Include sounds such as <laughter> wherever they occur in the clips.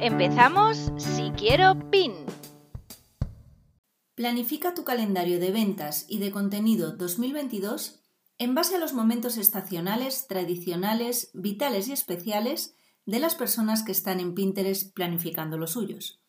Empezamos si quiero PIN. Planifica tu calendario de ventas y de contenido 2022 en base a los momentos estacionales, tradicionales, vitales y especiales de las personas que están en Pinterest planificando los suyos.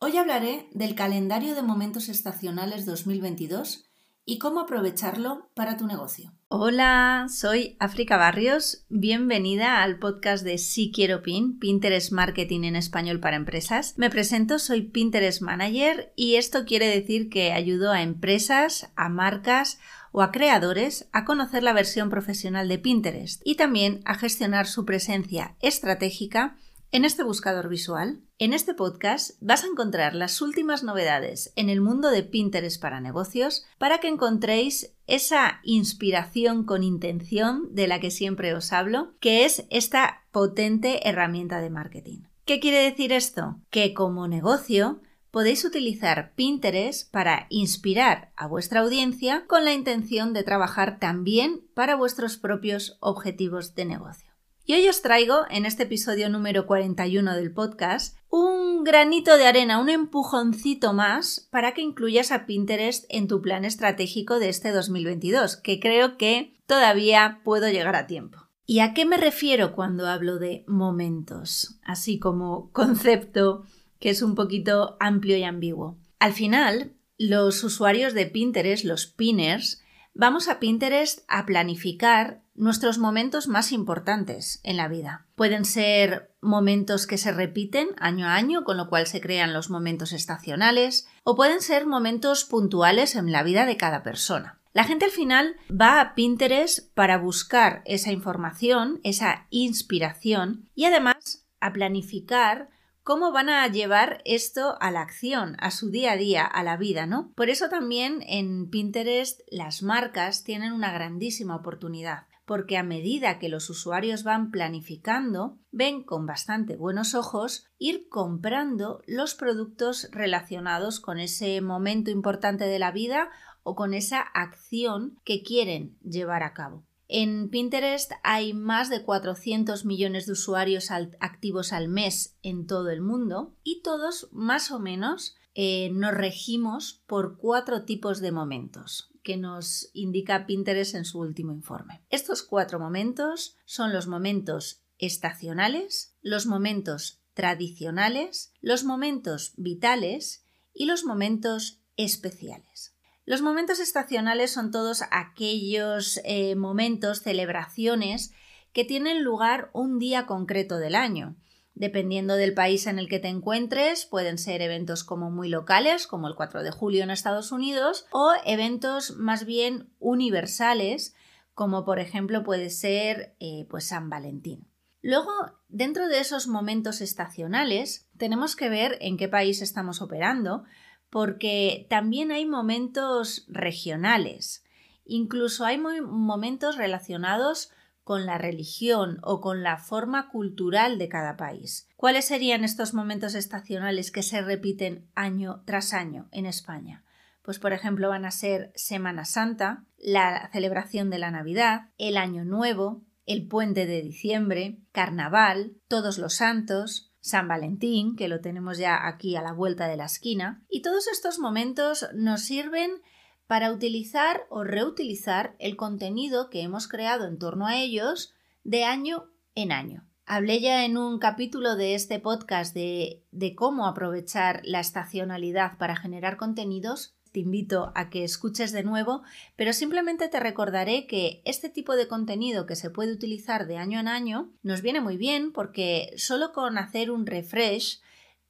Hoy hablaré del calendario de momentos estacionales 2022 y cómo aprovecharlo para tu negocio. Hola, soy África Barrios. Bienvenida al podcast de Si Quiero Pin, Pinterest Marketing en español para empresas. Me presento, soy Pinterest Manager y esto quiere decir que ayudo a empresas, a marcas o a creadores a conocer la versión profesional de Pinterest y también a gestionar su presencia estratégica en este buscador visual, en este podcast vas a encontrar las últimas novedades en el mundo de Pinterest para negocios para que encontréis esa inspiración con intención de la que siempre os hablo, que es esta potente herramienta de marketing. ¿Qué quiere decir esto? Que como negocio podéis utilizar Pinterest para inspirar a vuestra audiencia con la intención de trabajar también para vuestros propios objetivos de negocio. Y hoy os traigo, en este episodio número 41 del podcast, un granito de arena, un empujoncito más para que incluyas a Pinterest en tu plan estratégico de este 2022, que creo que todavía puedo llegar a tiempo. ¿Y a qué me refiero cuando hablo de momentos? Así como concepto que es un poquito amplio y ambiguo. Al final, los usuarios de Pinterest, los pinners, vamos a Pinterest a planificar nuestros momentos más importantes en la vida. Pueden ser momentos que se repiten año a año, con lo cual se crean los momentos estacionales, o pueden ser momentos puntuales en la vida de cada persona. La gente al final va a Pinterest para buscar esa información, esa inspiración y además a planificar cómo van a llevar esto a la acción, a su día a día, a la vida, ¿no? Por eso también en Pinterest las marcas tienen una grandísima oportunidad porque a medida que los usuarios van planificando, ven con bastante buenos ojos ir comprando los productos relacionados con ese momento importante de la vida o con esa acción que quieren llevar a cabo. En Pinterest hay más de 400 millones de usuarios activos al mes en todo el mundo y todos más o menos eh, nos regimos por cuatro tipos de momentos que nos indica Pinterest en su último informe. Estos cuatro momentos son los momentos estacionales, los momentos tradicionales, los momentos vitales y los momentos especiales. Los momentos estacionales son todos aquellos eh, momentos, celebraciones que tienen lugar un día concreto del año. Dependiendo del país en el que te encuentres, pueden ser eventos como muy locales, como el 4 de julio en Estados Unidos, o eventos más bien universales, como por ejemplo puede ser eh, pues San Valentín. Luego, dentro de esos momentos estacionales, tenemos que ver en qué país estamos operando, porque también hay momentos regionales. Incluso hay momentos relacionados con la religión o con la forma cultural de cada país. ¿Cuáles serían estos momentos estacionales que se repiten año tras año en España? Pues por ejemplo van a ser Semana Santa, la celebración de la Navidad, el Año Nuevo, el puente de diciembre, Carnaval, Todos los Santos, San Valentín, que lo tenemos ya aquí a la vuelta de la esquina, y todos estos momentos nos sirven para utilizar o reutilizar el contenido que hemos creado en torno a ellos de año en año. Hablé ya en un capítulo de este podcast de, cómo aprovechar la estacionalidad para generar contenidos. Te invito a que escuches de nuevo, pero simplemente te recordaré que este tipo de contenido que se puede utilizar de año en año nos viene muy bien porque solo con hacer un refresh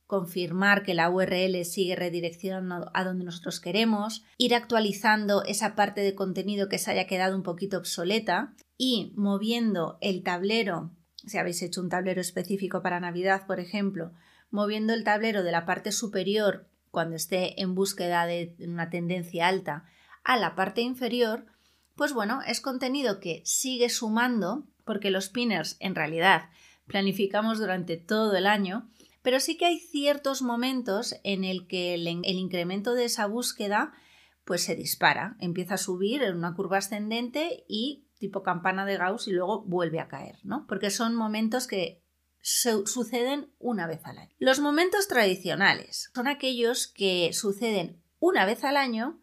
confirmar que la URL sigue redireccionando a donde nosotros queremos, ir actualizando esa parte de contenido que se haya quedado un poquito obsoleta y moviendo el tablero si habéis hecho un tablero específico para Navidad, por ejemplo, moviendo el tablero de la parte superior cuando esté en búsqueda de una tendencia alta a la parte inferior, pues bueno, es contenido que sigue sumando, porque los pinners en realidad planificamos durante todo el año, pero sí que hay ciertos momentos en el que el, incremento de esa búsqueda pues se dispara, empieza a subir en una curva ascendente y tipo campana de Gauss y luego vuelve a caer, ¿no? Porque son momentos que suceden una vez al año. Los momentos tradicionales son aquellos que suceden una vez al año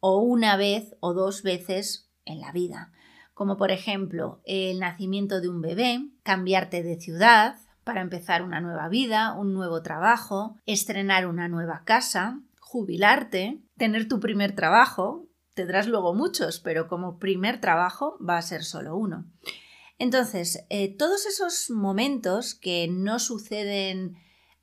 o una vez o dos veces en la vida, como por ejemplo el nacimiento de un bebé, cambiarte de ciudad, para empezar una nueva vida, un nuevo trabajo, estrenar una nueva casa, jubilarte, tener tu primer trabajo, tendrás luego muchos, pero como primer trabajo va a ser solo uno. Entonces, eh, todos esos momentos que no suceden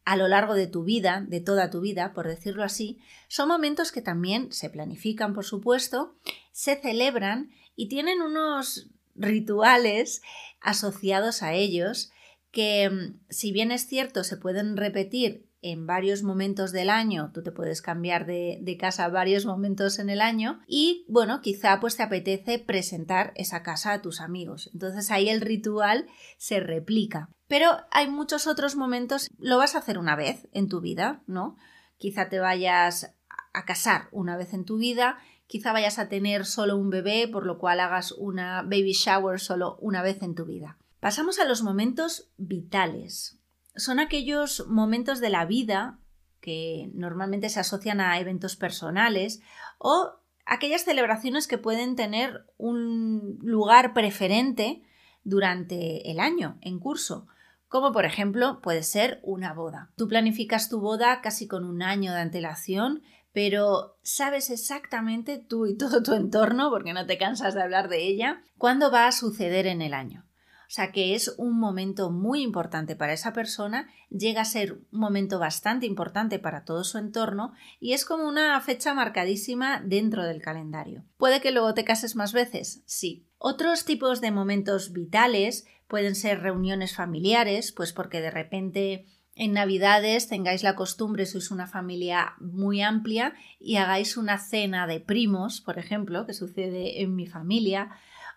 a lo largo de tu vida, de toda tu vida, por decirlo así, son momentos que también se planifican, por supuesto, se celebran y tienen unos rituales asociados a ellos que, mm, si bien es cierto, se pueden repetir en varios momentos del año, tú te puedes cambiar de, casa varios momentos en el año y bueno, quizá pues te apetece presentar esa casa a tus amigos. Entonces ahí el ritual se replica. Pero hay muchos otros momentos, lo vas a hacer una vez en tu vida, ¿no? Quizá te vayas a casar una vez en tu vida, quizá vayas a tener solo un bebé, por lo cual hagas una baby shower solo una vez en tu vida. Pasamos a los momentos vitales, son aquellos momentos de la vida que normalmente se asocian a eventos personales o aquellas celebraciones que pueden tener un lugar preferente durante el año en curso, como por ejemplo puede ser una boda. Tú planificas tu boda casi con un año de antelación, pero sabes exactamente tú y <laughs> todo tu entorno, porque no te cansas de hablar de ella, cuándo va a suceder en el año. O sea que es un momento muy importante para esa persona, llega a ser un momento bastante importante para todo su entorno y es como una fecha marcadísima dentro del calendario. ¿Puede que luego te cases más veces? Sí. Otros tipos de momentos vitales pueden ser reuniones familiares, pues porque de repente en Navidades tengáis la costumbre, sois una familia muy amplia y hagáis una cena de primos, por ejemplo, que sucede en mi familia,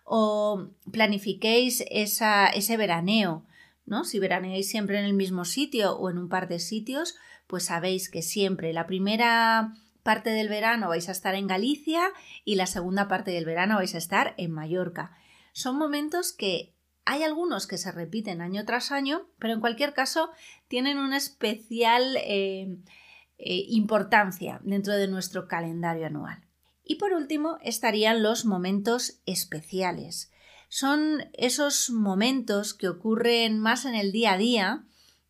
o planifiquéis ese veraneo, ¿no? Si veraneáis siempre en el mismo sitio o en un par de sitios, pues sabéis que siempre la primera parte del verano vais a estar en Galicia y la segunda parte del verano vais a estar en Mallorca. Son momentos que hay algunos que se repiten año tras año, pero en cualquier caso tienen una especial eh, eh, importancia dentro de nuestro calendario anual. Y por último estarían los momentos especiales. Son esos momentos que ocurren más en el día a día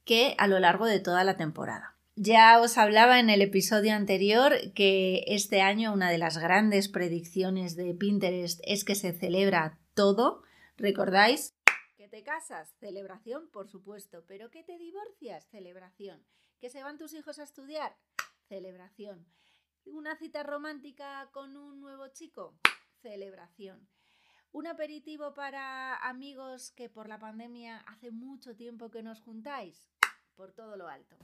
que a lo largo de toda la temporada. Ya os hablaba en el episodio anterior que este año una de las grandes predicciones de Pinterest es que se celebra todo. ¿Recordáis? Que te casas, celebración, por supuesto, pero que te divorcias, celebración. Que se van tus hijos a estudiar, celebración una cita romántica con un nuevo chico, celebración. Un aperitivo para amigos que por la pandemia hace mucho tiempo que nos juntáis, por todo lo alto.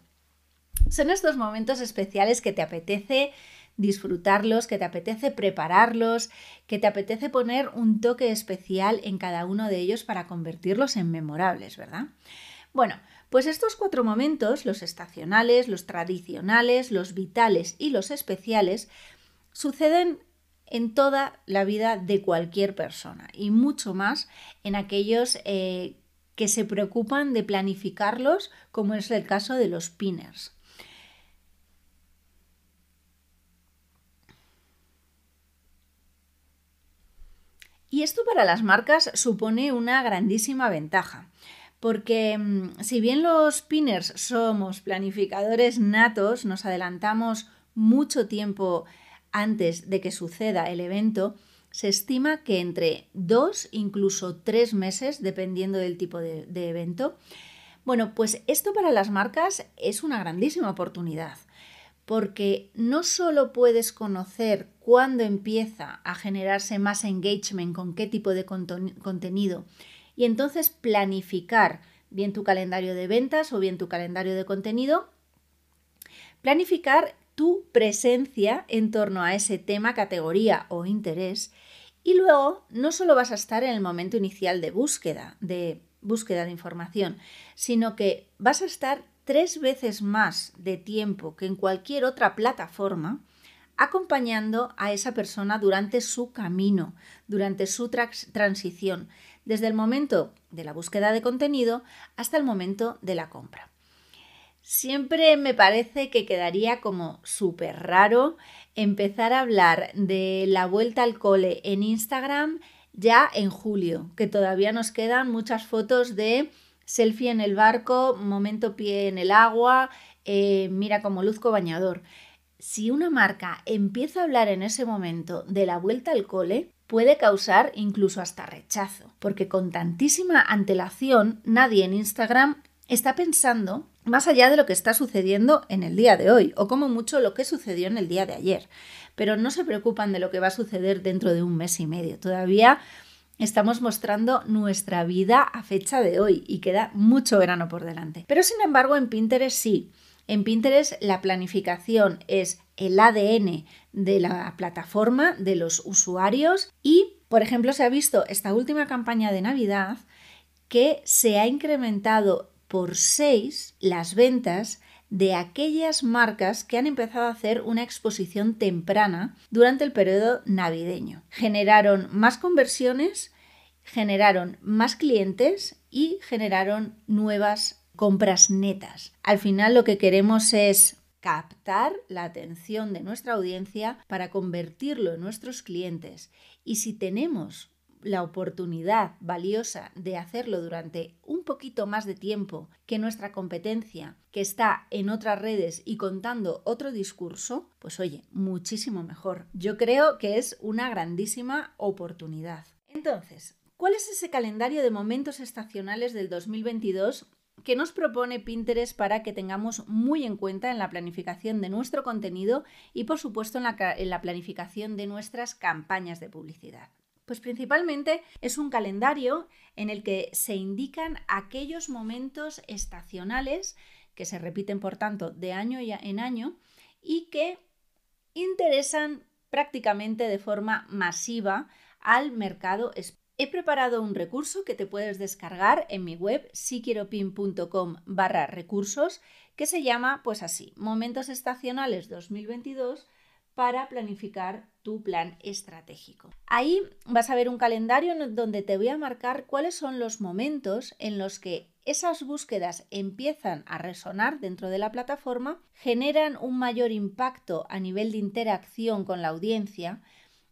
Son estos momentos especiales que te apetece disfrutarlos, que te apetece prepararlos, que te apetece poner un toque especial en cada uno de ellos para convertirlos en memorables, ¿verdad? Bueno, pues estos cuatro momentos, los estacionales, los tradicionales, los vitales y los especiales, suceden en toda la vida de cualquier persona y mucho más en aquellos eh, que se preocupan de planificarlos, como es el caso de los pinners. Y esto para las marcas supone una grandísima ventaja, porque mm, si bien los pinners somos planificadores natos, nos adelantamos mucho tiempo antes de que suceda el evento, se estima que entre dos, incluso tres meses, dependiendo del tipo de, de evento. Bueno, pues esto para las marcas es una grandísima oportunidad porque no solo puedes conocer cuándo empieza a generarse más engagement con qué tipo de contenido y entonces planificar bien tu calendario de ventas o bien tu calendario de contenido, planificar tu presencia en torno a ese tema, categoría o interés. Y luego no solo vas a estar en el momento inicial de búsqueda, de búsqueda de información, sino que vas a estar tres veces más de tiempo que en cualquier otra plataforma acompañando a esa persona durante su camino, durante su transición, desde el momento de la búsqueda de contenido hasta el momento de la compra. Siempre me parece que quedaría como súper raro empezar a hablar de la vuelta al cole en Instagram ya en julio, que todavía nos quedan muchas fotos de selfie en el barco, momento pie en el agua, eh, mira como luzco bañador si una marca empieza a hablar en ese momento de la vuelta al cole, puede causar incluso hasta rechazo, porque con tantísima antelación nadie en Instagram está pensando más allá de lo que está sucediendo en el día de hoy, o como mucho lo que sucedió en el día de ayer. Pero no se preocupan de lo que va a suceder dentro de un mes y medio. Todavía estamos mostrando nuestra vida a fecha de hoy y queda mucho verano por delante. Pero sin embargo en Pinterest sí. En Pinterest la planificación es el ADN de la plataforma, de los usuarios y, por ejemplo, se ha visto esta última campaña de Navidad que se ha incrementado por 6 las ventas de aquellas marcas que han empezado a hacer una exposición temprana durante el periodo navideño. Generaron más conversiones, generaron más clientes y generaron nuevas compras netas. Al final lo que queremos es captar la atención de nuestra audiencia para convertirlo en nuestros clientes. Y si tenemos la oportunidad valiosa de hacerlo durante un poquito más de tiempo que nuestra competencia que está en otras redes y contando otro discurso, pues oye, muchísimo mejor. Yo creo que es una grandísima oportunidad. Entonces, ¿cuál es ese calendario de momentos estacionales del 2022 que nos propone Pinterest para que tengamos muy en cuenta en la planificación de nuestro contenido y por supuesto en la, planificación de nuestras campañas de publicidad. Pues principalmente es un calendario en el que se indican aquellos momentos estacionales que se repiten por tanto de año en año y que interesan prácticamente de forma masiva al mercado He preparado un recurso que te puedes descargar en mi web siquieropin.com barra recursos que se llama pues así, Momentos Estacionales 2022 para planificar tu plan estratégico. Ahí vas a ver un calendario donde te voy a marcar cuáles son los momentos en los que esas búsquedas empiezan a resonar dentro de la plataforma, generan un mayor impacto a nivel de interacción con la audiencia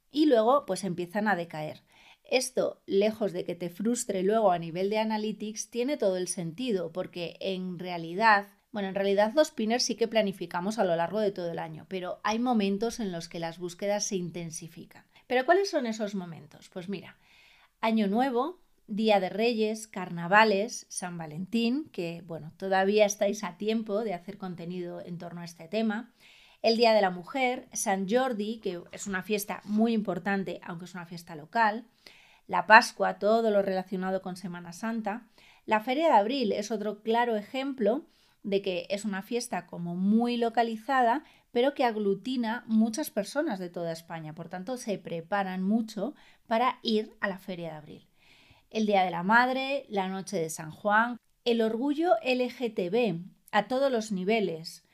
y luego pues empiezan a decaer. Esto, lejos de que te frustre luego a nivel de analytics, tiene todo el sentido, porque en realidad, bueno, en realidad los pinners sí que planificamos a lo largo de todo el año, pero hay momentos en los que las búsquedas se intensifican. ¿Pero cuáles son esos momentos? Pues mira, Año Nuevo, Día de Reyes, Carnavales, San Valentín, que bueno, todavía estáis a tiempo de hacer contenido en torno a este tema. El Día de la Mujer, San Jordi, que es una fiesta muy importante, aunque es una fiesta local la Pascua, todo lo relacionado con Semana Santa. La Feria de Abril es otro claro ejemplo de que es una fiesta como muy localizada, pero que aglutina muchas personas de toda España. Por tanto, se preparan mucho para ir a la Feria de Abril. El Día de la Madre, la Noche de San Juan, el orgullo LGTB a todos los niveles,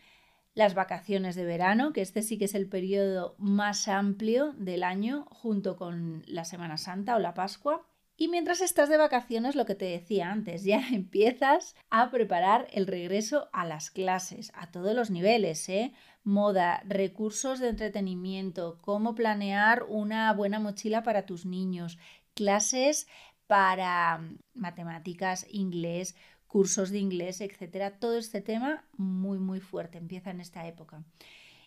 las vacaciones de verano, que este sí que es el periodo más amplio del año junto con la Semana Santa o la Pascua. Y mientras estás de vacaciones, lo que te decía antes, ya <laughs> empiezas a preparar el regreso a las clases, a todos los niveles, ¿eh? Moda, recursos de entretenimiento, cómo planear una buena mochila para tus niños, clases para matemáticas, inglés, cursos de inglés, etcétera. Todo este tema muy, muy fuerte, empieza en esta época.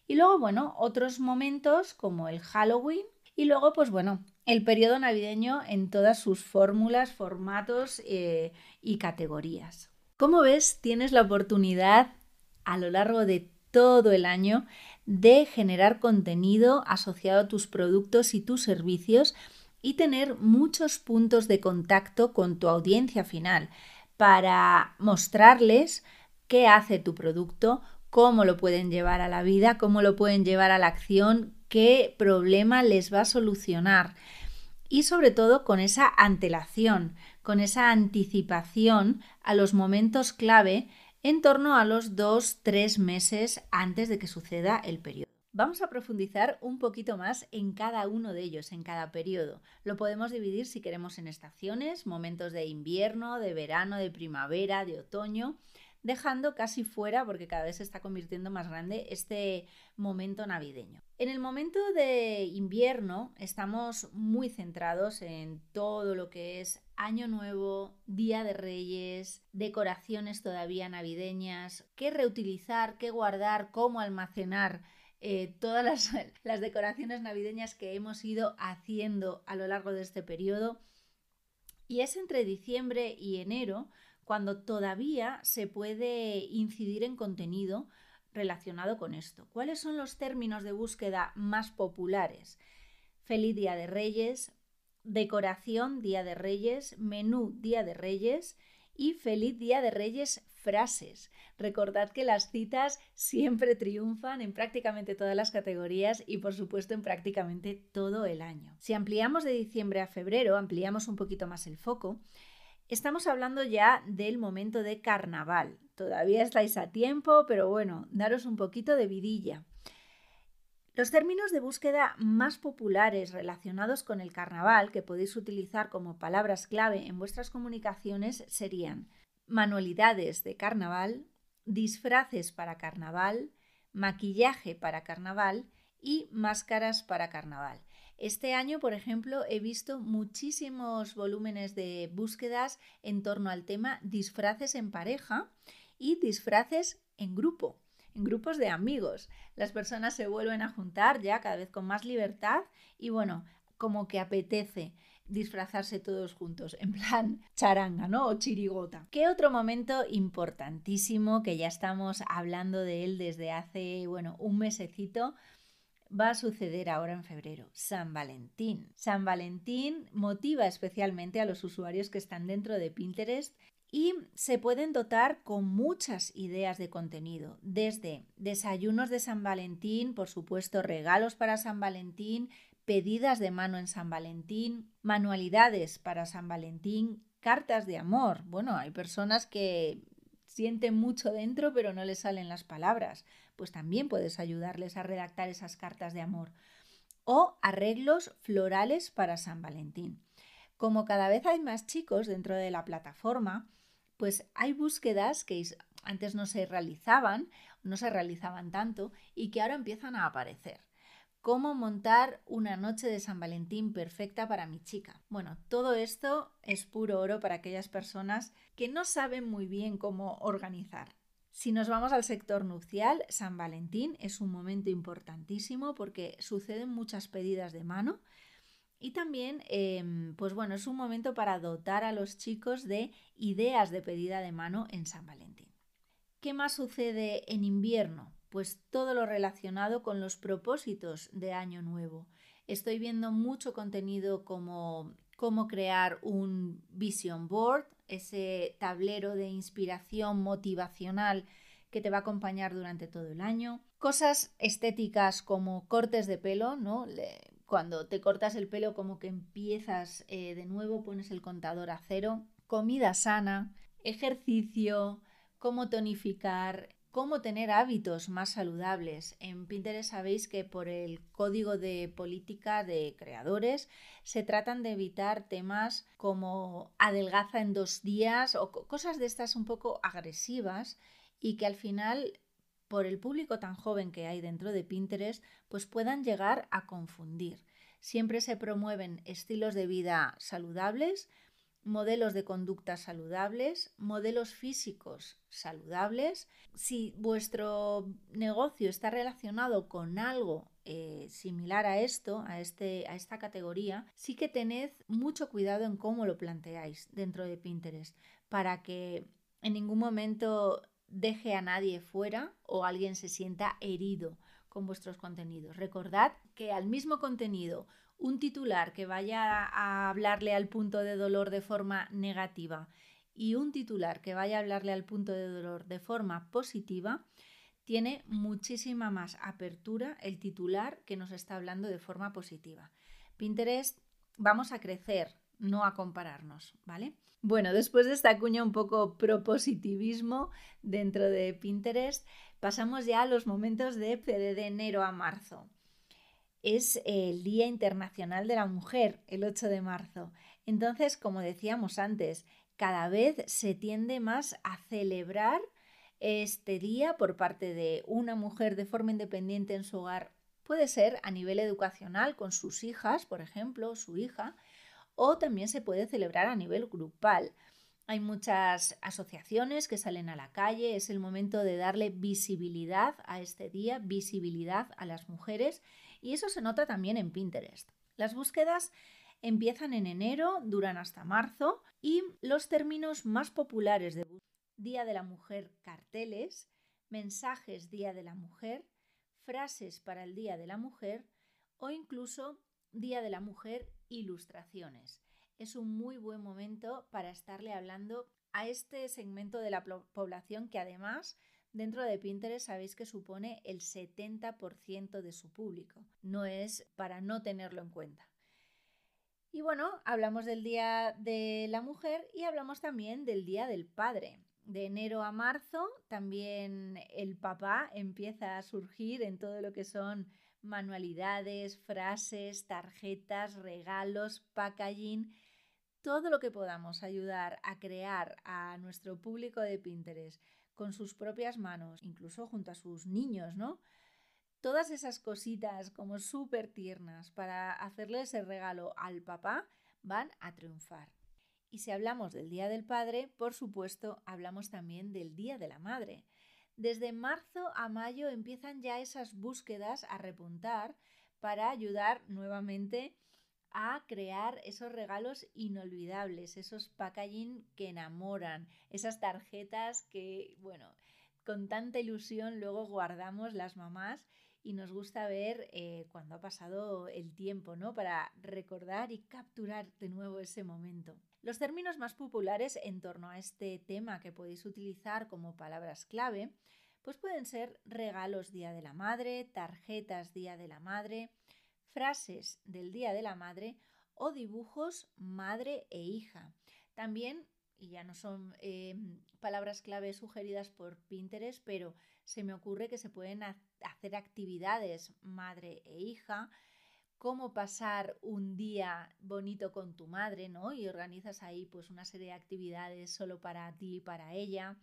Y luego, bueno, otros momentos como el Halloween y luego, pues bueno, el periodo navideño en todas sus fórmulas, formatos eh, y categorías. Como ves, tienes la oportunidad a lo largo de todo el año de generar contenido asociado a tus productos y tus servicios y tener muchos puntos de contacto con tu audiencia final para mostrarles qué hace tu producto, cómo lo pueden llevar a la vida, cómo lo pueden llevar a la acción, qué problema les va a solucionar. Y sobre todo con esa antelación, con esa anticipación a los momentos clave en torno a los dos, tres meses antes de que suceda el periodo. Vamos a profundizar un poquito más en cada uno de ellos, en cada periodo. Lo podemos dividir si queremos en estaciones, momentos de invierno, de verano, de primavera, de otoño dejando casi fuera, porque cada vez se está convirtiendo más grande, este momento navideño. En el momento de invierno estamos muy centrados en todo lo que es Año Nuevo, Día de Reyes, decoraciones todavía navideñas, qué reutilizar, qué guardar, cómo almacenar eh, todas las, <laughs> las decoraciones navideñas que hemos ido haciendo a lo largo de este periodo. Y es entre diciembre y enero cuando todavía se puede incidir en contenido relacionado con esto. ¿Cuáles son los términos de búsqueda más populares? Feliz Día de Reyes, decoración Día de Reyes, menú Día de Reyes y Feliz Día de Reyes frases. Recordad que las citas siempre triunfan en prácticamente todas las categorías y por supuesto en prácticamente todo el año. Si ampliamos de diciembre a febrero, ampliamos un poquito más el foco, Estamos hablando ya del momento de carnaval. Todavía estáis a tiempo, pero bueno, daros un poquito de vidilla. Los términos de búsqueda más populares relacionados con el carnaval que podéis utilizar como palabras clave en vuestras comunicaciones serían manualidades de carnaval, disfraces para carnaval, maquillaje para carnaval y máscaras para carnaval. Este año, por ejemplo, he visto muchísimos volúmenes de búsquedas en torno al tema disfraces en pareja y disfraces en grupo, en grupos de amigos. Las personas se vuelven a juntar ya cada vez con más libertad y bueno, como que apetece disfrazarse todos juntos, en plan <laughs> charanga, ¿no? O chirigota. ¿Qué otro momento importantísimo que ya estamos hablando de él desde hace, bueno, un mesecito? va a suceder ahora en febrero, San Valentín. San Valentín motiva especialmente a los usuarios que están dentro de Pinterest y se pueden dotar con muchas ideas de contenido, desde desayunos de San Valentín, por supuesto regalos para San Valentín, pedidas de mano en San Valentín, manualidades para San Valentín, cartas de amor. Bueno, hay personas que sienten mucho dentro pero no les salen las palabras pues también puedes ayudarles a redactar esas cartas de amor. O arreglos florales para San Valentín. Como cada vez hay más chicos dentro de la plataforma, pues hay búsquedas que antes no se realizaban, no se realizaban tanto y que ahora empiezan a aparecer. ¿Cómo montar una noche de San Valentín perfecta para mi chica? Bueno, todo esto es puro oro para aquellas personas que no saben muy bien cómo organizar. Si nos vamos al sector nupcial, San Valentín es un momento importantísimo porque suceden muchas pedidas de mano y también, em, pues bueno, es un momento para dotar a los chicos de ideas de pedida de mano en San Valentín. ¿Qué más sucede en invierno? Pues todo lo relacionado con los propósitos de Año Nuevo. Estoy viendo mucho contenido como cómo crear un vision board, ese tablero de inspiración motivacional que te va a acompañar durante todo el año. Cosas estéticas como cortes de pelo, ¿no? cuando te cortas el pelo como que empiezas eh, de nuevo, pones el contador a cero. Comida sana, ejercicio, cómo tonificar, cómo tener hábitos más saludables. En Pinterest sabéis que por el código de política de creadores se tratan de evitar temas como adelgaza en dos días o cosas de estas un poco agresivas y que al final por el público tan joven que hay dentro de Pinterest pues puedan llegar a confundir. Siempre se promueven estilos de vida saludables, modelos de conducta saludables, modelos físicos saludables. Si vuestro negocio está relacionado con algo eh, similar a esto, a, este, a esta categoría, sí que tened mucho cuidado en cómo lo planteáis dentro de Pinterest para que en ningún momento deje a nadie fuera o alguien se sienta herido con vuestros contenidos. Recordad que al mismo contenido, un titular que vaya a hablarle al punto de dolor de forma negativa y un titular que vaya a hablarle al punto de dolor de forma positiva, tiene muchísima más apertura el titular que nos está hablando de forma positiva. Pinterest, vamos a crecer, no a compararnos, ¿vale? Bueno, después de esta cuña un poco propositivismo dentro de Pinterest, pasamos ya a los momentos de, de enero a marzo. Es el Día Internacional de la Mujer, el 8 de marzo. Entonces, como decíamos antes, cada vez se tiende más a celebrar este día por parte de una mujer de forma independiente en su hogar. Puede ser a nivel educacional con sus hijas, por ejemplo, su hija, o también se puede celebrar a nivel grupal. Hay muchas asociaciones que salen a la calle, es el momento de darle visibilidad a este día, visibilidad a las mujeres y eso se nota también en Pinterest. Las búsquedas empiezan en enero, duran hasta marzo y los términos más populares de Día de la Mujer carteles, mensajes Día de la Mujer, frases para el Día de la Mujer o incluso Día de la Mujer ilustraciones. Es un muy buen momento para estarle hablando a este segmento de la población que además dentro de Pinterest sabéis que supone el 70% de su público. No es para no tenerlo en cuenta. Y bueno, hablamos del Día de la Mujer y hablamos también del Día del Padre. De enero a marzo también el papá empieza a surgir en todo lo que son manualidades, frases, tarjetas, regalos, packaging, todo lo que podamos ayudar a crear a nuestro público de Pinterest con sus propias manos, incluso junto a sus niños, ¿no? Todas esas cositas como súper tiernas para hacerle ese regalo al papá van a triunfar. Y si hablamos del Día del Padre, por supuesto, hablamos también del Día de la Madre. Desde marzo a mayo empiezan ya esas búsquedas a repuntar para ayudar nuevamente a crear esos regalos inolvidables, esos packaging que enamoran, esas tarjetas que, bueno, con tanta ilusión luego guardamos las mamás y nos gusta ver eh, cuando ha pasado el tiempo, ¿no? Para recordar y capturar de nuevo ese momento. Los términos más populares en torno a este tema que podéis utilizar como palabras clave, pues pueden ser regalos Día de la Madre, tarjetas Día de la Madre, frases del Día de la Madre o dibujos madre e hija. También, y ya no son eh, palabras clave sugeridas por Pinterest, pero se me ocurre que se pueden hacer actividades madre e hija, cómo pasar un día bonito con tu madre, ¿no? Y organizas ahí pues una serie de actividades solo para ti y para ella.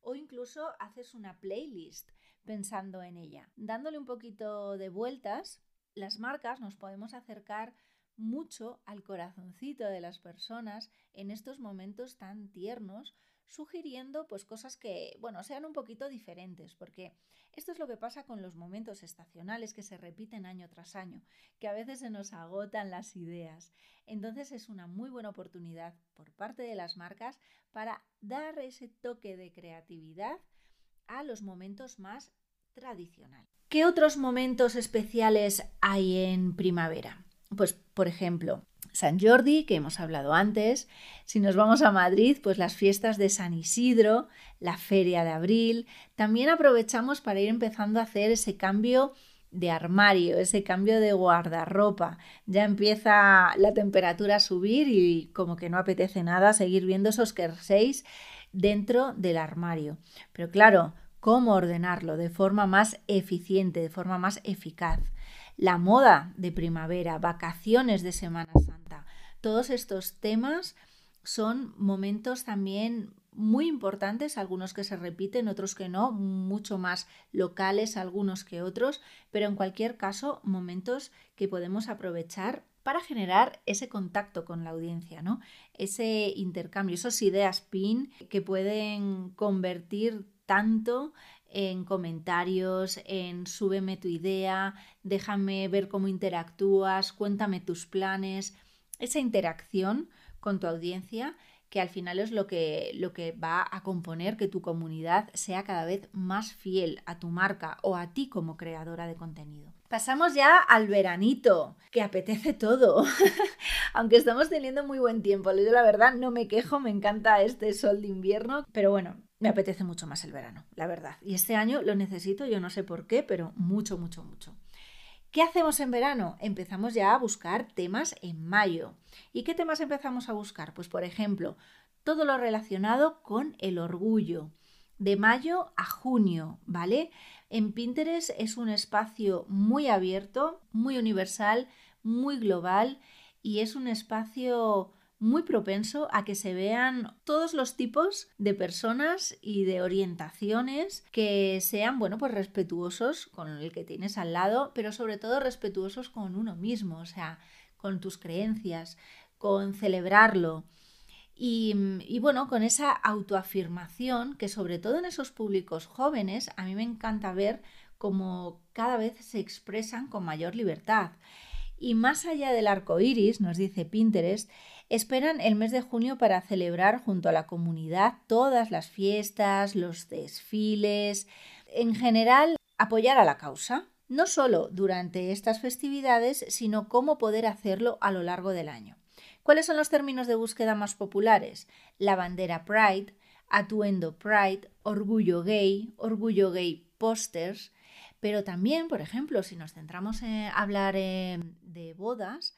O incluso haces una playlist pensando en ella. Dándole un poquito de vueltas, las marcas nos podemos acercar mucho al corazoncito de las personas en estos momentos tan tiernos sugiriendo pues cosas que, bueno, sean un poquito diferentes, porque esto es lo que pasa con los momentos estacionales que se repiten año tras año, que a veces se nos agotan las ideas. Entonces es una muy buena oportunidad por parte de las marcas para dar ese toque de creatividad a los momentos más tradicionales. ¿Qué otros momentos especiales hay en primavera? Pues, por ejemplo, San Jordi, que hemos hablado antes. Si nos vamos a Madrid, pues las fiestas de San Isidro, la feria de abril. También aprovechamos para ir empezando a hacer ese cambio de armario, ese cambio de guardarropa. Ya empieza la temperatura a subir y como que no apetece nada seguir viendo esos jerseys dentro del armario. Pero claro, ¿cómo ordenarlo de forma más eficiente, de forma más eficaz? la moda de primavera, vacaciones de Semana Santa. Todos estos temas son momentos también muy importantes, algunos que se repiten, otros que no, mucho más locales algunos que otros, pero en cualquier caso momentos que podemos aprovechar para generar ese contacto con la audiencia, ¿no? Ese intercambio, esas ideas pin que pueden convertir tanto en comentarios, en súbeme tu idea, déjame ver cómo interactúas, cuéntame tus planes. Esa interacción con tu audiencia que al final es lo que, lo que va a componer que tu comunidad sea cada vez más fiel a tu marca o a ti como creadora de contenido. Pasamos ya al veranito, que apetece todo. <laughs> Aunque estamos teniendo muy buen tiempo. Yo la verdad no me quejo, me encanta este sol de invierno, pero bueno, me apetece mucho más el verano, la verdad. Y este año lo necesito, yo no sé por qué, pero mucho, mucho, mucho. ¿Qué hacemos en verano? Empezamos ya a buscar temas en mayo. ¿Y qué temas empezamos a buscar? Pues por ejemplo, todo lo relacionado con el orgullo. De mayo a junio, ¿vale? En Pinterest es un espacio muy abierto, muy universal, muy global y es un espacio muy propenso a que se vean todos los tipos de personas y de orientaciones que sean, bueno, pues respetuosos con el que tienes al lado, pero sobre todo respetuosos con uno mismo, o sea, con tus creencias, con celebrarlo. Y, y, bueno, con esa autoafirmación que sobre todo en esos públicos jóvenes a mí me encanta ver cómo cada vez se expresan con mayor libertad. Y más allá del arco iris, nos dice Pinterest, esperan el mes de junio para celebrar junto a la comunidad todas las fiestas, los desfiles, en general apoyar a la causa, no solo durante estas festividades, sino cómo poder hacerlo a lo largo del año. ¿Cuáles son los términos de búsqueda más populares? La bandera Pride, atuendo Pride, orgullo gay, orgullo gay posters, pero también, por ejemplo, si nos centramos en hablar de bodas,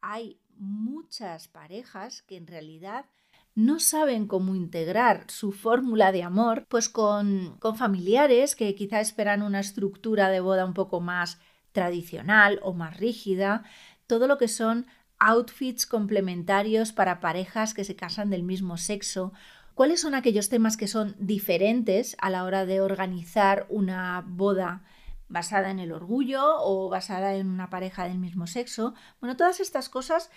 hay muchas parejas que en realidad no saben cómo integrar su fórmula de amor, pues con, con familiares que quizá esperan una estructura de boda un poco más tradicional o más rígida, todo lo que son outfits complementarios para parejas que se casan del mismo sexo. ¿Cuáles son aquellos temas que son diferentes a la hora de organizar una boda basada en el orgullo o basada en una pareja del mismo sexo. Bueno, todas estas cosas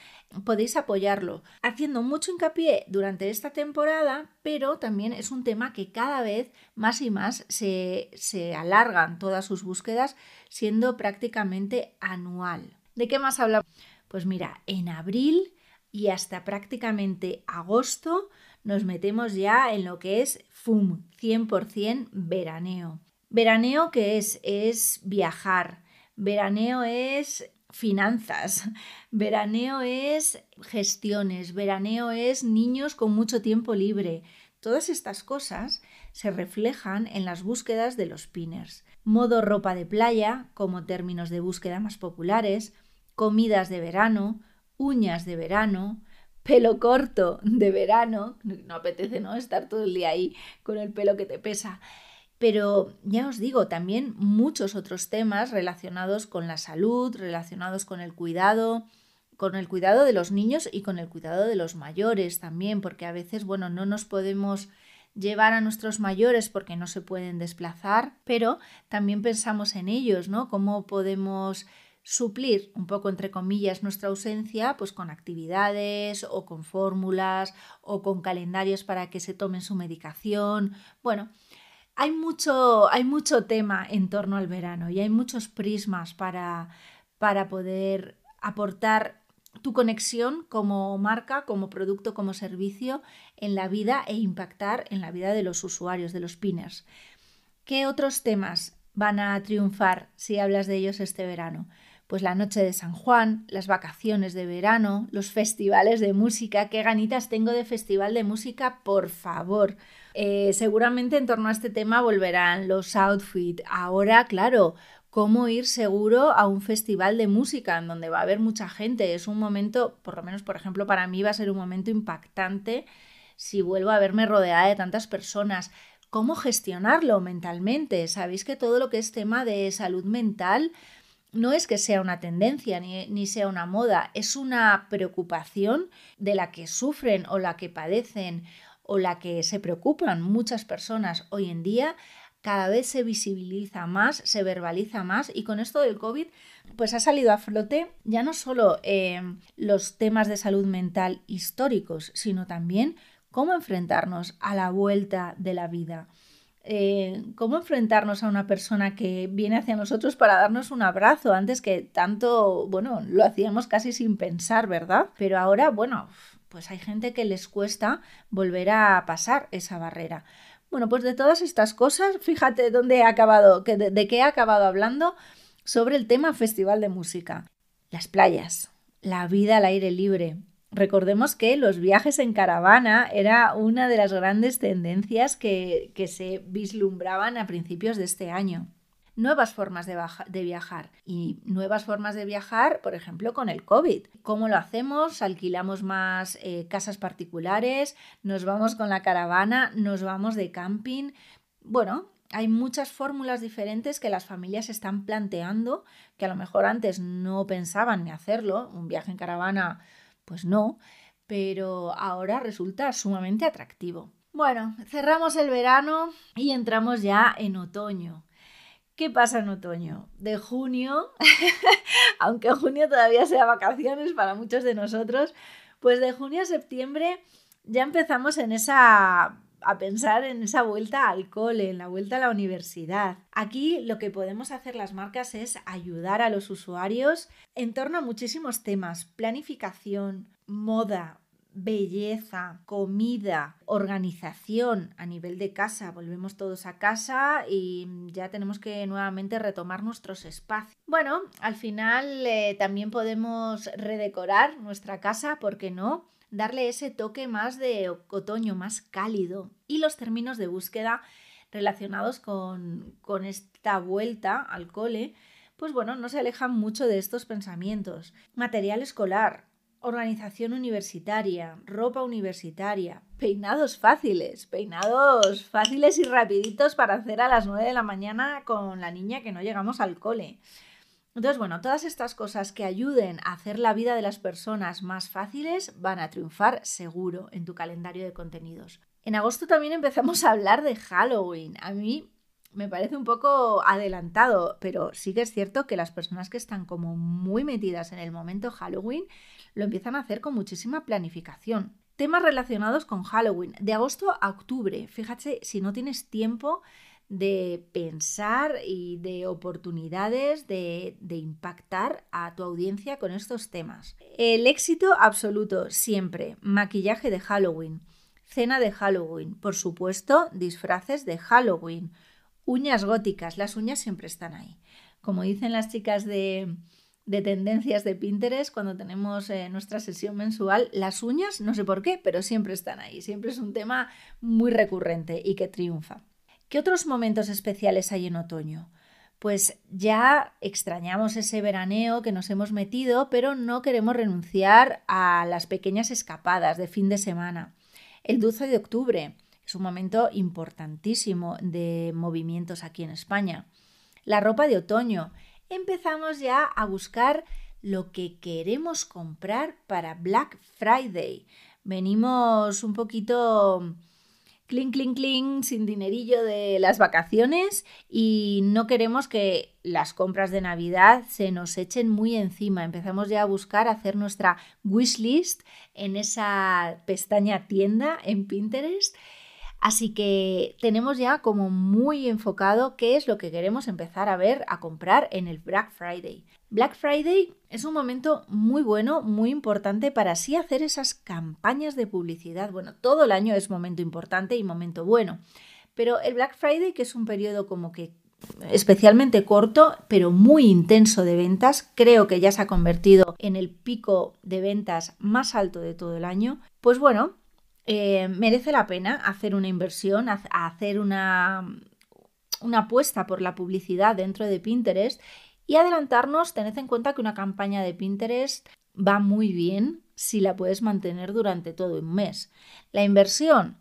podéis apoyarlo haciendo mucho hincapié durante esta temporada, pero también es un tema que cada vez más y más se, se alargan todas sus búsquedas, siendo prácticamente anual. ¿De qué más hablamos? Pues mira, en abril y hasta prácticamente agosto nos metemos ya en lo que es FUM, 100% veraneo. Veraneo, ¿qué es? Es viajar. Veraneo es finanzas. <laughs> Veraneo es gestiones. Veraneo es niños con mucho tiempo libre. Todas estas cosas se reflejan en las búsquedas de los pinners. Modo ropa de playa, como términos de búsqueda más populares, comidas de verano, uñas de verano, pelo corto de verano, <laughs> no apetece no estar todo el día ahí con el pelo que te pesa. Pero ya os digo, también muchos otros temas relacionados con la salud, relacionados con el cuidado, con el cuidado de los niños y con el cuidado de los mayores también, porque a veces, bueno, no nos podemos llevar a nuestros mayores porque no se pueden desplazar, pero también pensamos en ellos, ¿no? Cómo podemos suplir un poco entre comillas nuestra ausencia pues con actividades o con fórmulas o con calendarios para que se tomen su medicación. Bueno, hay mucho, hay mucho tema en torno al verano y hay muchos prismas para, para poder aportar tu conexión como marca, como producto, como servicio en la vida e impactar en la vida de los usuarios, de los pinners. ¿Qué otros temas van a triunfar si hablas de ellos este verano? Pues la noche de San Juan, las vacaciones de verano, los festivales de música. ¿Qué ganitas tengo de festival de música? Por favor. Eh, seguramente en torno a este tema volverán los outfits. Ahora, claro, cómo ir seguro a un festival de música en donde va a haber mucha gente. Es un momento, por lo menos, por ejemplo, para mí va a ser un momento impactante si vuelvo a verme rodeada de tantas personas. ¿Cómo gestionarlo mentalmente? Sabéis que todo lo que es tema de salud mental no es que sea una tendencia ni, ni, sea una moda, es una preocupación de la que sufren o la que padecen o la que se preocupan muchas personas hoy en día, cada vez se visibiliza más, se verbaliza más y con esto del COVID pues ha salido a flote ya no solo eh, los temas de salud mental históricos, sino también cómo enfrentarnos a la vuelta de la vida. Eh, cómo enfrentarnos a una persona que viene hacia nosotros para darnos un abrazo, antes que tanto, bueno, lo hacíamos casi sin pensar, ¿verdad? Pero ahora, bueno, pues hay gente que les cuesta volver a pasar esa barrera. Bueno, pues de todas estas cosas, fíjate dónde he acabado, de, de qué he acabado hablando sobre el tema Festival de Música. Las playas, la vida al aire libre. Recordemos que los viajes en caravana era una de las grandes tendencias que, que se vislumbraban a principios de este año nuevas formas de, viajar y nuevas formas de viajar, por ejemplo, con el COVID. ¿Cómo lo hacemos? Alquilamos más eh, casas particulares, nos vamos con la caravana, nos vamos de camping. Bueno, hay muchas fórmulas diferentes que las familias están planteando, que a lo mejor antes no pensaban ni hacerlo, un viaje en caravana, pues no, pero ahora resulta sumamente atractivo. Bueno, cerramos el verano y entramos ya en otoño. ¿Qué pasa en otoño? De junio, <laughs> aunque junio todavía sea vacaciones para muchos de nosotros, pues de junio a septiembre ya empezamos en esa a pensar en esa vuelta al cole, en la vuelta a la universidad. Aquí lo que podemos hacer las marcas es ayudar a los usuarios en torno a muchísimos temas, planificación, moda, belleza, comida, organización a nivel de casa. Volvemos todos a casa y ya tenemos que nuevamente retomar nuestros espacios. Bueno, al final eh, también podemos redecorar nuestra casa, ¿por qué no? Darle ese toque más de otoño, más cálido. Y los términos de búsqueda relacionados con, con esta vuelta al cole, pues bueno, no se alejan mucho de estos pensamientos. Material escolar, organización universitaria, ropa universitaria, peinados fáciles, peinados fáciles y rapiditos para hacer a las 9 de la mañana con la niña que no llegamos al cole. Entonces, bueno, todas estas cosas que ayuden a hacer la vida de las personas más fáciles van a triunfar seguro en tu calendario de contenidos. En agosto también empezamos a hablar de Halloween. A mí me parece un poco adelantado, pero sí que es cierto que las personas que están como muy metidas en el momento Halloween lo empiezan a hacer con muchísima planificación. Temas relacionados con Halloween, de agosto a octubre. Fíjate si no tienes tiempo de pensar y de oportunidades de, de, impactar a tu audiencia con estos temas. El éxito absoluto, siempre. Maquillaje de Halloween, cena de Halloween, por supuesto, disfraces de Halloween, uñas góticas, las uñas siempre están ahí. Como dicen las chicas de, de tendencias de Pinterest cuando tenemos eh, nuestra sesión mensual, las uñas, no sé por qué, pero siempre están ahí, siempre es un tema muy recurrente y que triunfa. ¿Qué otros momentos especiales hay en otoño? Pues ya extrañamos ese veraneo que nos hemos metido, pero no queremos renunciar a las pequeñas escapadas de fin de semana. El 12 de octubre es un momento importantísimo de movimientos aquí en España. La ropa de otoño, empezamos ya a buscar lo que queremos comprar para Black Friday. Venimos un poquito clink, clink, clink, sin dinerillo de las vacaciones y no queremos que las compras de Navidad se nos echen muy encima. Empezamos ya a buscar hacer nuestra wishlist en esa pestaña tienda en Pinterest Así que tenemos ya como muy enfocado qué es lo que queremos empezar a ver, a comprar en el Black Friday. Black Friday es un momento muy bueno, muy importante para así hacer esas campañas de publicidad. Bueno, todo el año es momento importante y momento bueno, pero el Black Friday, que es un periodo como que especialmente corto, pero muy intenso de ventas, creo que ya se ha convertido en el pico de ventas más alto de todo el año, pues bueno, eh, merece la pena hacer una inversión, hacer una, una apuesta por la publicidad dentro de Pinterest y adelantarnos, tened en cuenta que una campaña de Pinterest va muy bien si la puedes mantener durante todo un mes. La inversión,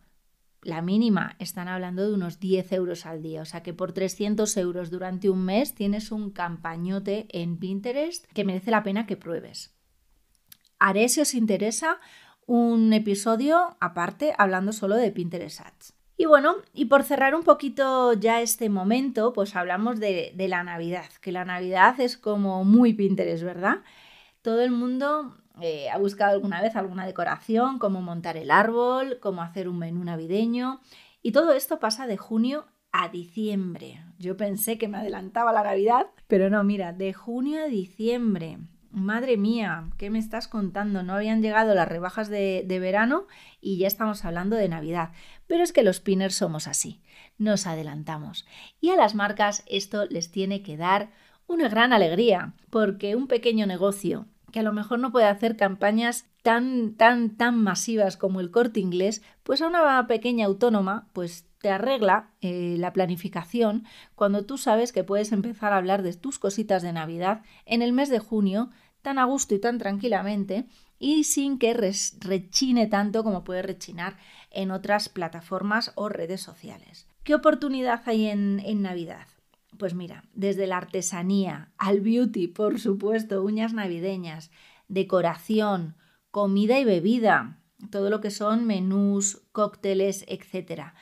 la mínima, están hablando de unos 10 euros al día, o sea que por 300 euros durante un mes tienes un campañote en Pinterest que merece la pena que pruebes. Haré si os interesa un episodio aparte hablando solo de Pinterest Ads. Y bueno, y por cerrar un poquito ya este momento, pues hablamos de, la Navidad, que la Navidad es como muy Pinterest, ¿verdad? Todo el mundo eh, ha buscado alguna vez alguna decoración, cómo montar el árbol, cómo hacer un menú navideño, y todo esto pasa de junio a diciembre. Yo pensé que me adelantaba la Navidad, pero no, mira, de junio a diciembre Madre mía, ¿qué me estás contando? No habían llegado las rebajas de, de, verano y ya estamos hablando de Navidad. Pero es que los pinners somos así, nos adelantamos. Y a las marcas esto les tiene que dar una gran alegría, porque un pequeño negocio que a lo mejor no puede hacer campañas tan, tan, tan masivas como el corte inglés, pues a una pequeña autónoma, pues te arregla eh, la planificación cuando tú sabes que puedes empezar a hablar de tus cositas de Navidad en el mes de junio tan a gusto y tan tranquilamente y sin que rechine tanto como puede rechinar en otras plataformas o redes sociales. ¿Qué oportunidad hay en, en Navidad? Pues mira, desde la artesanía al beauty, por supuesto, uñas navideñas, decoración, comida y bebida, todo lo que son menús, cócteles, etc.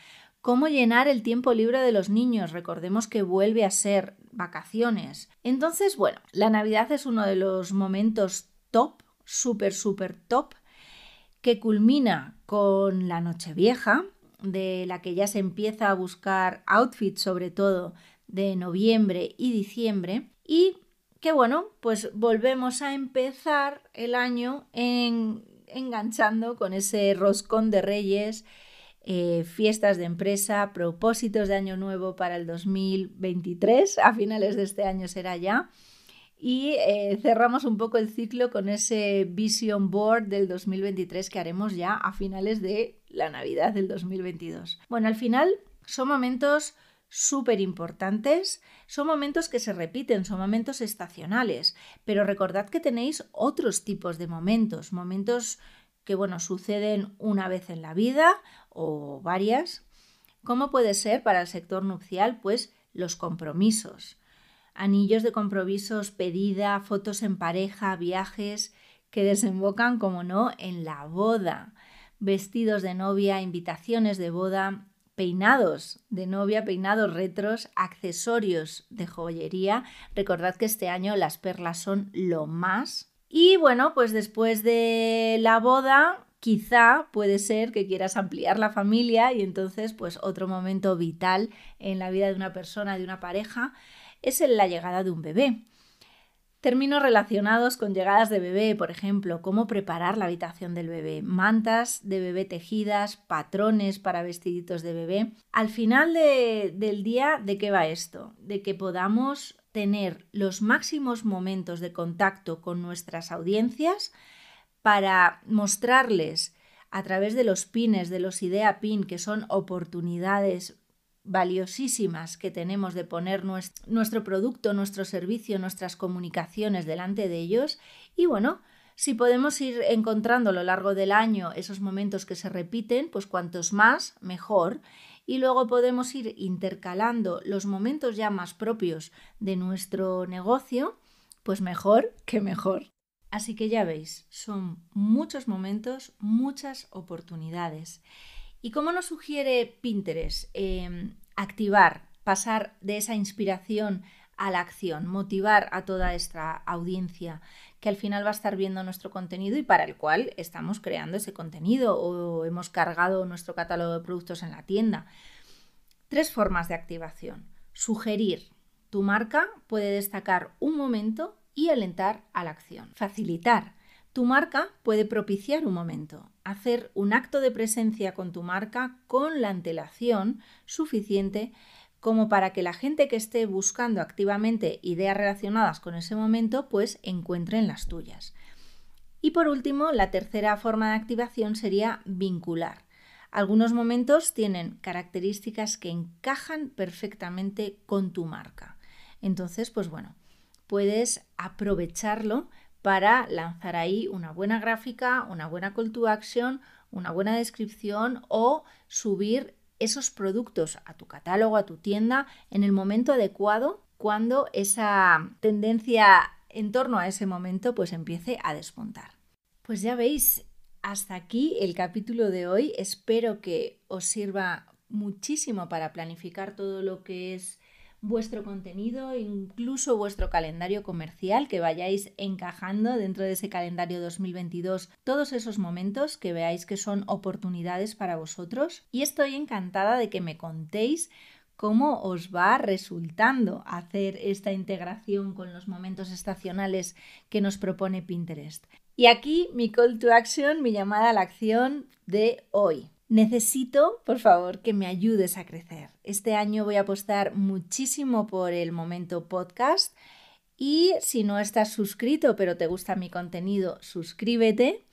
¿Cómo llenar el tiempo libre de los niños? Recordemos que vuelve a ser vacaciones. Entonces, bueno, la Navidad es uno de los momentos top, súper, súper top, que culmina con la Nochevieja, de la que ya se empieza a buscar outfits sobre todo de noviembre y diciembre. Y que bueno, pues volvemos a empezar el año en, enganchando con ese roscón de reyes eh, fiestas de empresa, propósitos de año nuevo para el 2023, a finales de este año será ya. Y eh, cerramos un poco el ciclo con ese Vision Board del 2023 que haremos ya a finales de la Navidad del 2022. Bueno, al final son momentos súper importantes, son momentos que se repiten, son momentos estacionales, pero recordad que tenéis otros tipos de momentos, momentos que bueno, suceden una vez en la vida o varias. ¿Cómo puede ser para el sector nupcial? Pues los compromisos. Anillos de compromisos, pedida, fotos en pareja, viajes que desembocan, como no, en la boda. Vestidos de novia, invitaciones de boda, peinados de novia, peinados retros, accesorios de joyería. Recordad que este año las perlas son lo más y bueno, pues después de la boda, quizá puede ser que quieras ampliar la familia y entonces pues otro momento vital en la vida de una persona, de una pareja, es la llegada de un bebé. Términos relacionados con llegadas de bebé, por ejemplo, cómo preparar la habitación del bebé, mantas de bebé tejidas, patrones para vestiditos de bebé. Al final del día, ¿de qué va esto? De que podamos tener los máximos momentos de contacto con nuestras audiencias para mostrarles a través de los pines, de los idea pin, que son oportunidades valiosísimas que tenemos de poner nuestro producto, nuestro servicio, nuestras comunicaciones delante de ellos. Y bueno, si podemos ir encontrando a lo largo del año esos momentos que se repiten, pues cuantos más, mejor y luego podemos ir intercalando los momentos ya más propios de nuestro negocio, pues mejor que mejor. Así que ya veis, son muchos momentos, muchas oportunidades. ¿Y cómo nos sugiere Pinterest? Em, activar, pasar de esa inspiración a la acción, motivar a toda esta audiencia que al final va a estar viendo nuestro contenido y para el cual estamos creando ese contenido o hemos cargado nuestro catálogo de productos en la tienda. Tres formas de activación. Sugerir. Tu marca puede destacar un momento y alentar a la acción. Facilitar. Tu marca puede propiciar un momento, hacer un acto de presencia con tu marca con la antelación suficiente como para que la gente que esté buscando activamente ideas relacionadas con ese momento, pues encuentren las tuyas. Y por último, la tercera forma de activación sería vincular. Algunos momentos tienen características que encajan perfectamente con tu marca. Entonces, pues bueno, puedes aprovecharlo para lanzar ahí una buena gráfica, una buena call to action, una buena descripción o subir esos productos a tu catálogo, a tu tienda, en el momento adecuado, cuando esa tendencia en torno a ese momento pues empiece a despuntar. Pues ya veis, hasta aquí el capítulo de hoy. Espero que os sirva muchísimo para planificar todo lo que es vuestro contenido, incluso vuestro calendario comercial, que vayáis encajando dentro de ese calendario 2022 todos esos momentos que veáis que son oportunidades para vosotros. Y estoy encantada de que me contéis cómo os va resultando hacer esta integración con los momentos estacionales que nos propone Pinterest. Y aquí mi call to action, mi llamada a la acción de hoy. Necesito, por favor, que me ayudes a crecer. Este año voy a apostar muchísimo por el momento podcast y si no estás suscrito pero te gusta mi contenido, suscríbete.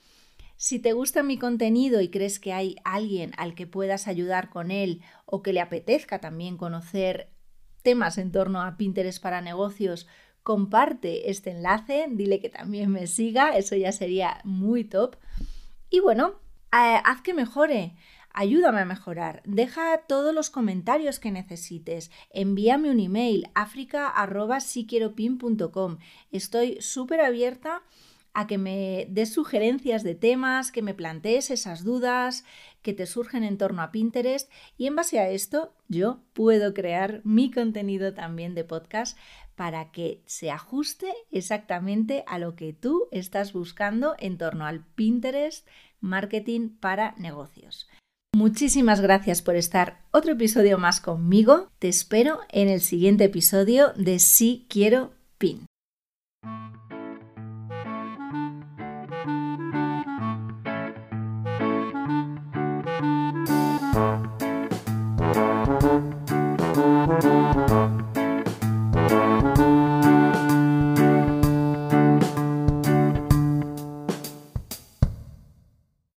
Si te gusta mi contenido y crees que hay alguien al que puedas ayudar con él o que le apetezca también conocer temas en torno a Pinterest para negocios, comparte este enlace, dile que también me siga, eso ya sería muy top. Y bueno, haz que mejore. Ayúdame a mejorar. Deja todos los comentarios que necesites. Envíame un email africa.siquieropin.com. Estoy súper abierta a que me des sugerencias de temas, que me plantees esas dudas que te surgen en torno a Pinterest y en base a esto yo puedo crear mi contenido también de podcast para que se ajuste exactamente a lo que tú estás buscando en torno al Pinterest marketing para negocios. Muchísimas gracias por estar otro episodio más conmigo. Te espero en el siguiente episodio de Si Quiero Pin.